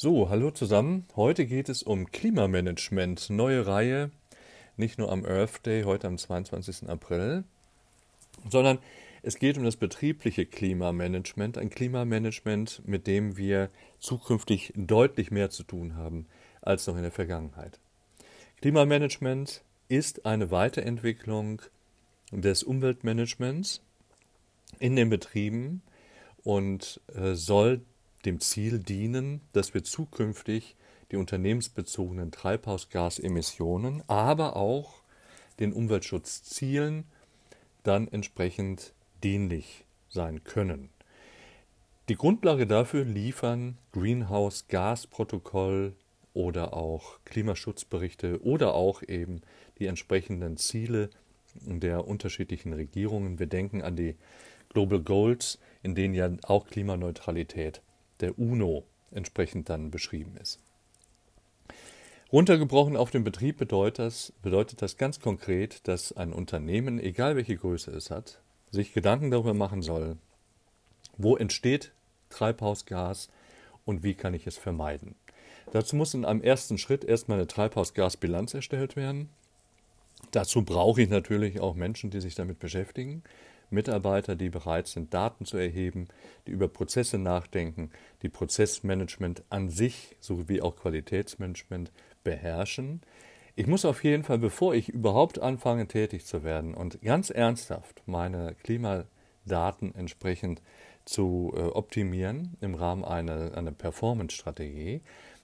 So, hallo zusammen. Heute geht es um Klimamanagement. Neue Reihe, nicht nur am Earth Day, heute am 22. April, sondern es geht um das betriebliche Klimamanagement. Ein Klimamanagement, mit dem wir zukünftig deutlich mehr zu tun haben als noch in der Vergangenheit. Klimamanagement ist eine Weiterentwicklung des Umweltmanagements in den Betrieben und äh, soll dem Ziel dienen, dass wir zukünftig die unternehmensbezogenen Treibhausgasemissionen, aber auch den Umweltschutzzielen dann entsprechend dienlich sein können. Die Grundlage dafür liefern Greenhouse-Gas-Protokoll oder auch Klimaschutzberichte oder auch eben die entsprechenden Ziele der unterschiedlichen Regierungen. Wir denken an die Global Goals, in denen ja auch Klimaneutralität der UNO entsprechend dann beschrieben ist. Runtergebrochen auf den Betrieb bedeutet das, bedeutet das ganz konkret, dass ein Unternehmen, egal welche Größe es hat, sich Gedanken darüber machen soll, wo entsteht Treibhausgas und wie kann ich es vermeiden. Dazu muss in einem ersten Schritt erstmal eine Treibhausgasbilanz erstellt werden. Dazu brauche ich natürlich auch Menschen, die sich damit beschäftigen. Mitarbeiter, die bereit sind, Daten zu erheben, die über Prozesse nachdenken, die Prozessmanagement an sich sowie auch Qualitätsmanagement beherrschen. Ich muss auf jeden Fall, bevor ich überhaupt anfange, tätig zu werden und ganz ernsthaft meine Klimadaten entsprechend zu äh, optimieren im Rahmen einer, einer Performance-Strategie,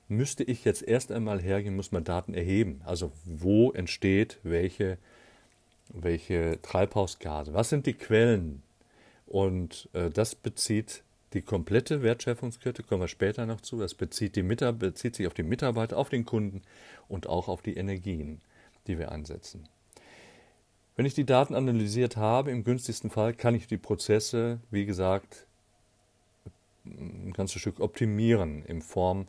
müsste ich jetzt erst einmal hergehen, muss man Daten erheben. Also wo entsteht welche welche Treibhausgase, was sind die Quellen? Und äh, das bezieht die komplette Wertschöpfungskette, kommen wir später noch zu, das bezieht, die bezieht sich auf die Mitarbeiter, auf den Kunden und auch auf die Energien, die wir einsetzen. Wenn ich die Daten analysiert habe, im günstigsten Fall kann ich die Prozesse, wie gesagt, ein ganzes Stück optimieren in Form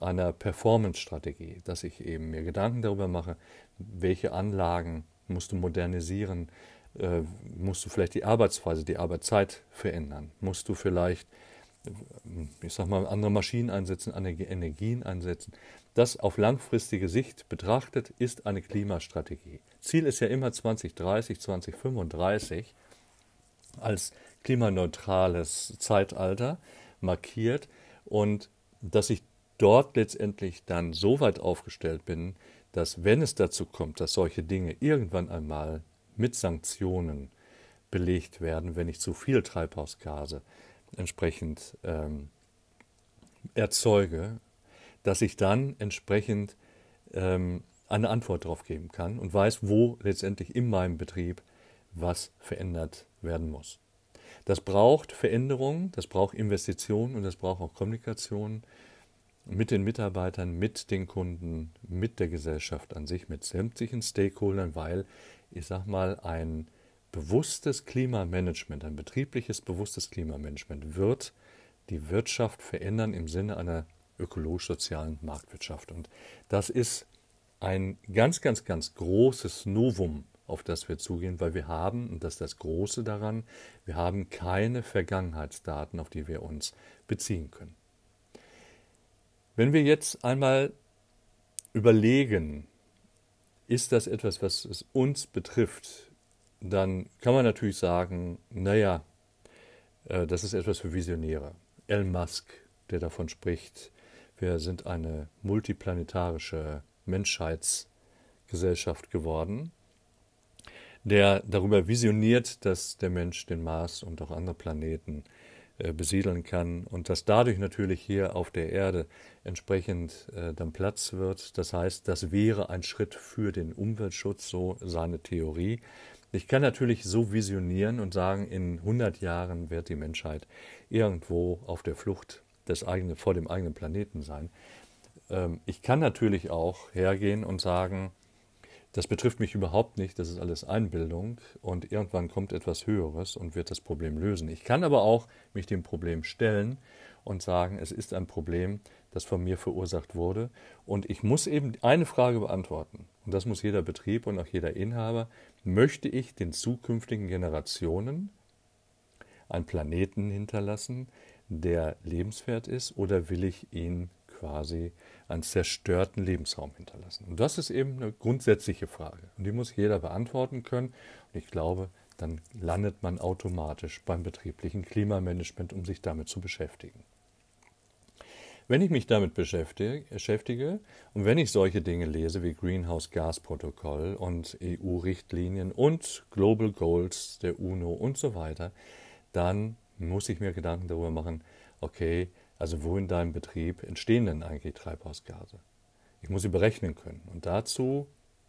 einer Performance-Strategie, dass ich eben mir Gedanken darüber mache, welche Anlagen musst du modernisieren, äh, musst du vielleicht die Arbeitsweise, die Arbeitszeit verändern, musst du vielleicht, äh, ich sag mal, andere Maschinen einsetzen, andere Energien einsetzen. Das auf langfristige Sicht betrachtet ist eine Klimastrategie. Ziel ist ja immer 2030, 2035 als klimaneutrales Zeitalter markiert und dass ich dort letztendlich dann so weit aufgestellt bin, dass wenn es dazu kommt, dass solche Dinge irgendwann einmal mit Sanktionen belegt werden, wenn ich zu viel Treibhausgase entsprechend ähm, erzeuge, dass ich dann entsprechend ähm, eine Antwort darauf geben kann und weiß, wo letztendlich in meinem Betrieb was verändert werden muss. Das braucht Veränderungen, das braucht Investitionen und das braucht auch Kommunikation mit den Mitarbeitern, mit den Kunden, mit der Gesellschaft an sich, mit sämtlichen Stakeholdern, weil ich sag mal, ein bewusstes Klimamanagement, ein betriebliches bewusstes Klimamanagement wird die Wirtschaft verändern im Sinne einer ökologisch-sozialen Marktwirtschaft. Und das ist ein ganz, ganz, ganz großes Novum, auf das wir zugehen, weil wir haben, und das ist das Große daran, wir haben keine Vergangenheitsdaten, auf die wir uns beziehen können. Wenn wir jetzt einmal überlegen, ist das etwas, was es uns betrifft, dann kann man natürlich sagen, naja, äh, das ist etwas für Visionäre. Elon Musk, der davon spricht, wir sind eine multiplanetarische Menschheitsgesellschaft geworden, der darüber visioniert, dass der Mensch den Mars und auch andere Planeten äh, besiedeln kann und dass dadurch natürlich hier auf der Erde entsprechend äh, dann Platz wird. Das heißt, das wäre ein Schritt für den Umweltschutz, so seine Theorie. Ich kann natürlich so visionieren und sagen, in 100 Jahren wird die Menschheit irgendwo auf der Flucht des eigenen, vor dem eigenen Planeten sein. Ähm, ich kann natürlich auch hergehen und sagen, das betrifft mich überhaupt nicht, das ist alles Einbildung und irgendwann kommt etwas Höheres und wird das Problem lösen. Ich kann aber auch mich dem Problem stellen und sagen, es ist ein Problem, das von mir verursacht wurde. Und ich muss eben eine Frage beantworten. Und das muss jeder Betrieb und auch jeder Inhaber, möchte ich den zukünftigen Generationen einen Planeten hinterlassen, der lebenswert ist oder will ich ihn quasi einen zerstörten Lebensraum hinterlassen? Und das ist eben eine grundsätzliche Frage. Und die muss jeder beantworten können. Und ich glaube, dann landet man automatisch beim betrieblichen Klimamanagement, um sich damit zu beschäftigen. Wenn ich mich damit beschäftige, und wenn ich solche Dinge lese wie Greenhouse Gas Protokoll und EU-Richtlinien und Global Goals der UNO und so weiter, dann muss ich mir Gedanken darüber machen, okay, also wo in deinem Betrieb entstehen denn eigentlich Treibhausgase? Ich muss sie berechnen können. Und dazu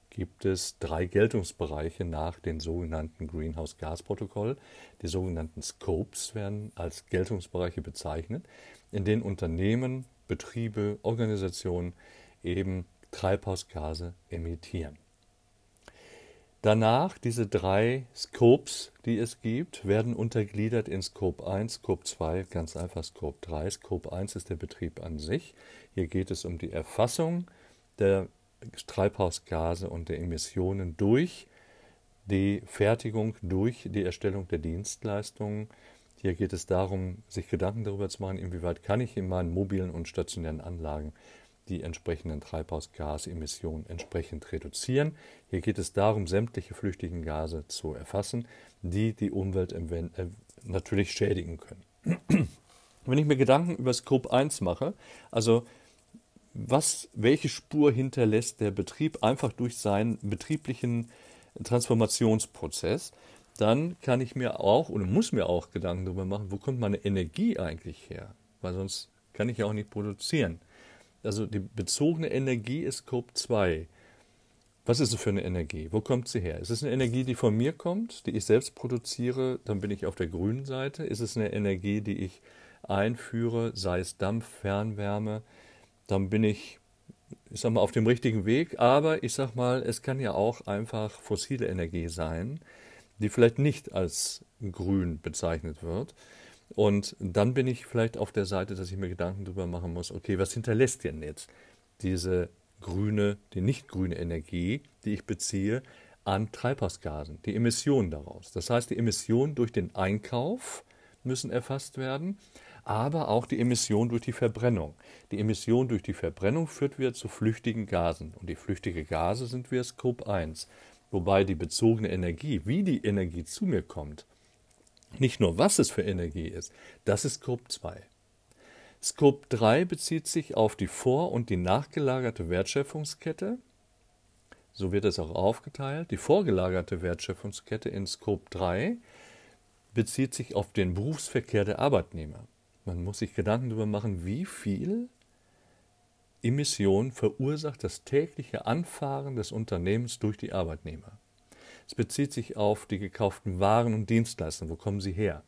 gibt es drei Geltungsbereiche nach dem sogenannten Greenhouse Gas Protokoll. Die sogenannten Scopes werden als Geltungsbereiche bezeichnet in denen Unternehmen, Betriebe, Organisationen eben Treibhausgase emittieren. Danach, diese drei Scopes, die es gibt, werden untergliedert in Scope 1, Scope 2, ganz einfach Scope 3. Scope 1 ist der Betrieb an sich. Hier geht es um die Erfassung der Treibhausgase und der Emissionen durch die Fertigung, durch die Erstellung der Dienstleistungen, hier geht es darum, sich Gedanken darüber zu machen, inwieweit kann ich in meinen mobilen und stationären Anlagen die entsprechenden Treibhausgasemissionen entsprechend reduzieren. Hier geht es darum, sämtliche flüchtigen Gase zu erfassen, die die Umwelt äh, natürlich schädigen können. Wenn ich mir Gedanken über Scope 1 mache, also was, welche Spur hinterlässt der Betrieb einfach durch seinen betrieblichen Transformationsprozess, dann kann ich mir auch oder muss mir auch Gedanken darüber machen, wo kommt meine Energie eigentlich her? Weil sonst kann ich ja auch nicht produzieren. Also die bezogene Energie ist Scope 2. Was ist es für eine Energie? Wo kommt sie her? Ist es eine Energie, die von mir kommt, die ich selbst produziere? Dann bin ich auf der grünen Seite. Ist es eine Energie, die ich einführe, sei es Dampf, Fernwärme? Dann bin ich, ich sag mal, auf dem richtigen Weg. Aber ich sag mal, es kann ja auch einfach fossile Energie sein die vielleicht nicht als grün bezeichnet wird. Und dann bin ich vielleicht auf der Seite, dass ich mir Gedanken darüber machen muss, okay, was hinterlässt denn jetzt diese grüne, die nicht grüne Energie, die ich beziehe, an Treibhausgasen, die Emissionen daraus. Das heißt, die Emissionen durch den Einkauf müssen erfasst werden, aber auch die Emission durch die Verbrennung. Die Emission durch die Verbrennung führt wieder zu flüchtigen Gasen. Und die flüchtigen Gase sind wir Scope 1. Wobei die bezogene Energie, wie die Energie zu mir kommt, nicht nur was es für Energie ist, das ist Scope 2. Scope 3 bezieht sich auf die vor- und die nachgelagerte Wertschöpfungskette. So wird es auch aufgeteilt. Die vorgelagerte Wertschöpfungskette in Scope 3 bezieht sich auf den Berufsverkehr der Arbeitnehmer. Man muss sich Gedanken darüber machen, wie viel Emission verursacht das tägliche Anfahren des Unternehmens durch die Arbeitnehmer. Es bezieht sich auf die gekauften Waren und Dienstleistungen. Wo kommen sie her?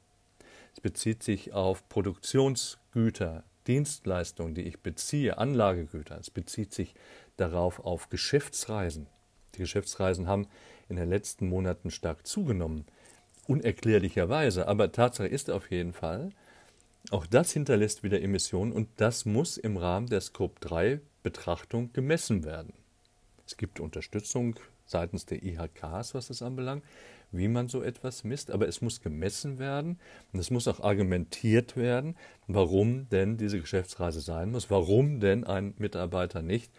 Es bezieht sich auf Produktionsgüter, Dienstleistungen, die ich beziehe, Anlagegüter. Es bezieht sich darauf auf Geschäftsreisen. Die Geschäftsreisen haben in den letzten Monaten stark zugenommen, unerklärlicherweise. Aber Tatsache ist auf jeden Fall, auch das hinterlässt wieder Emissionen und das muss im Rahmen der Scope 3 Betrachtung gemessen werden. Es gibt Unterstützung seitens der IHKs, was das anbelangt, wie man so etwas misst, aber es muss gemessen werden und es muss auch argumentiert werden, warum denn diese Geschäftsreise sein muss, warum denn ein Mitarbeiter nicht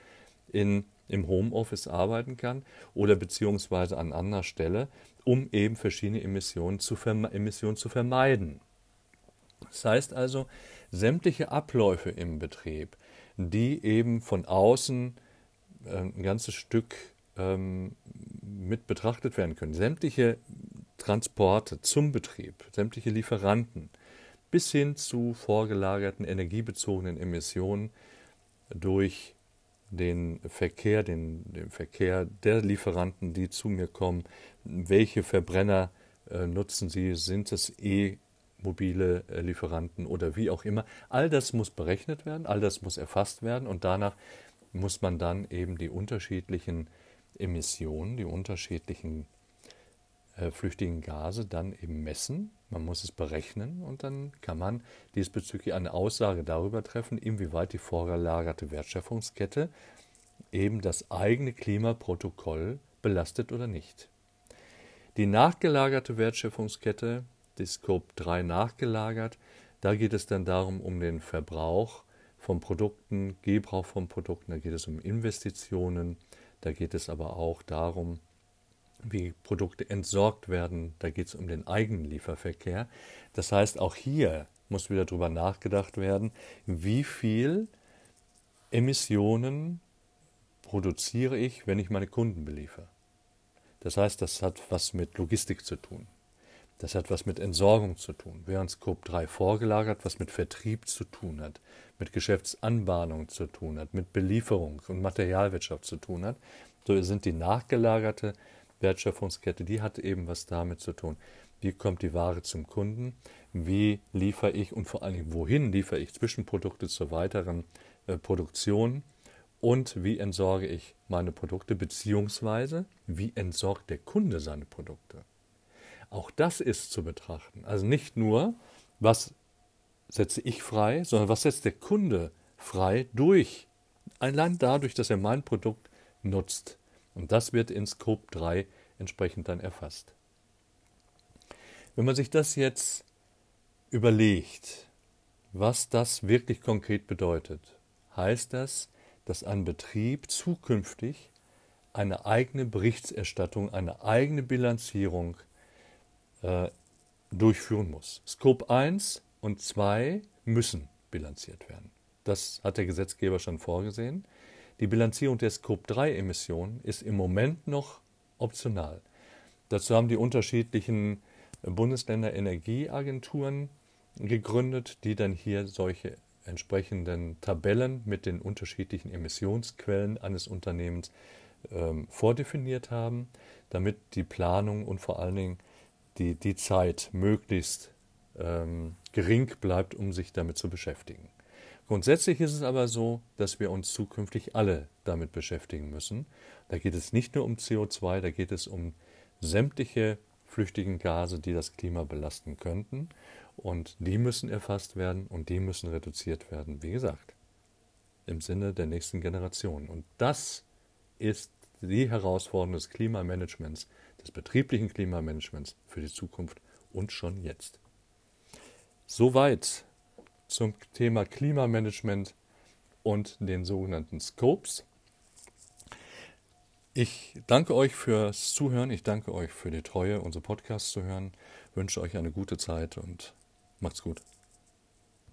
in, im Homeoffice arbeiten kann oder beziehungsweise an anderer Stelle, um eben verschiedene Emissionen zu, Emissionen zu vermeiden. Das heißt also, sämtliche Abläufe im Betrieb, die eben von außen äh, ein ganzes Stück ähm, mit betrachtet werden können, sämtliche Transporte zum Betrieb, sämtliche Lieferanten, bis hin zu vorgelagerten energiebezogenen Emissionen durch den Verkehr, den, den Verkehr der Lieferanten, die zu mir kommen, welche Verbrenner äh, nutzen sie, sind es E mobile äh, Lieferanten oder wie auch immer. All das muss berechnet werden, all das muss erfasst werden und danach muss man dann eben die unterschiedlichen Emissionen, die unterschiedlichen äh, flüchtigen Gase dann eben messen. Man muss es berechnen und dann kann man diesbezüglich eine Aussage darüber treffen, inwieweit die vorgelagerte Wertschöpfungskette eben das eigene Klimaprotokoll belastet oder nicht. Die nachgelagerte Wertschöpfungskette die Scope 3 nachgelagert. Da geht es dann darum, um den Verbrauch von Produkten, Gebrauch von Produkten, da geht es um Investitionen, da geht es aber auch darum, wie Produkte entsorgt werden, da geht es um den Eigenlieferverkehr. Das heißt, auch hier muss wieder darüber nachgedacht werden, wie viel Emissionen produziere ich, wenn ich meine Kunden beliefere. Das heißt, das hat was mit Logistik zu tun. Das hat was mit Entsorgung zu tun, während Scope 3 vorgelagert was mit Vertrieb zu tun hat, mit Geschäftsanbahnung zu tun hat, mit Belieferung und Materialwirtschaft zu tun hat. So sind die nachgelagerte Wertschöpfungskette, die hat eben was damit zu tun. Wie kommt die Ware zum Kunden? Wie liefere ich und vor allen Dingen wohin liefere ich Zwischenprodukte zur weiteren äh, Produktion? Und wie entsorge ich meine Produkte, beziehungsweise wie entsorgt der Kunde seine Produkte? Auch das ist zu betrachten. Also nicht nur, was setze ich frei, sondern was setzt der Kunde frei durch, allein dadurch, dass er mein Produkt nutzt. Und das wird in Scope 3 entsprechend dann erfasst. Wenn man sich das jetzt überlegt, was das wirklich konkret bedeutet, heißt das, dass ein Betrieb zukünftig eine eigene Berichterstattung, eine eigene Bilanzierung äh, durchführen muss. Scope 1 und 2 müssen bilanziert werden. Das hat der Gesetzgeber schon vorgesehen. Die Bilanzierung der Scope 3 Emissionen ist im Moment noch optional. Dazu haben die unterschiedlichen Bundesländer Energieagenturen gegründet, die dann hier solche entsprechenden Tabellen mit den unterschiedlichen Emissionsquellen eines Unternehmens ähm, vordefiniert haben, damit die Planung und vor allen Dingen die, die Zeit möglichst ähm, gering bleibt, um sich damit zu beschäftigen. Grundsätzlich ist es aber so, dass wir uns zukünftig alle damit beschäftigen müssen. Da geht es nicht nur um CO2, da geht es um sämtliche flüchtigen Gase, die das Klima belasten könnten. Und die müssen erfasst werden und die müssen reduziert werden, wie gesagt, im Sinne der nächsten Generation. Und das ist die Herausforderung des Klimamanagements, des betrieblichen Klimamanagements für die Zukunft und schon jetzt. Soweit zum Thema Klimamanagement und den sogenannten Scopes. Ich danke euch fürs Zuhören, ich danke euch für die Treue, unsere Podcasts zu hören, wünsche euch eine gute Zeit und macht's gut.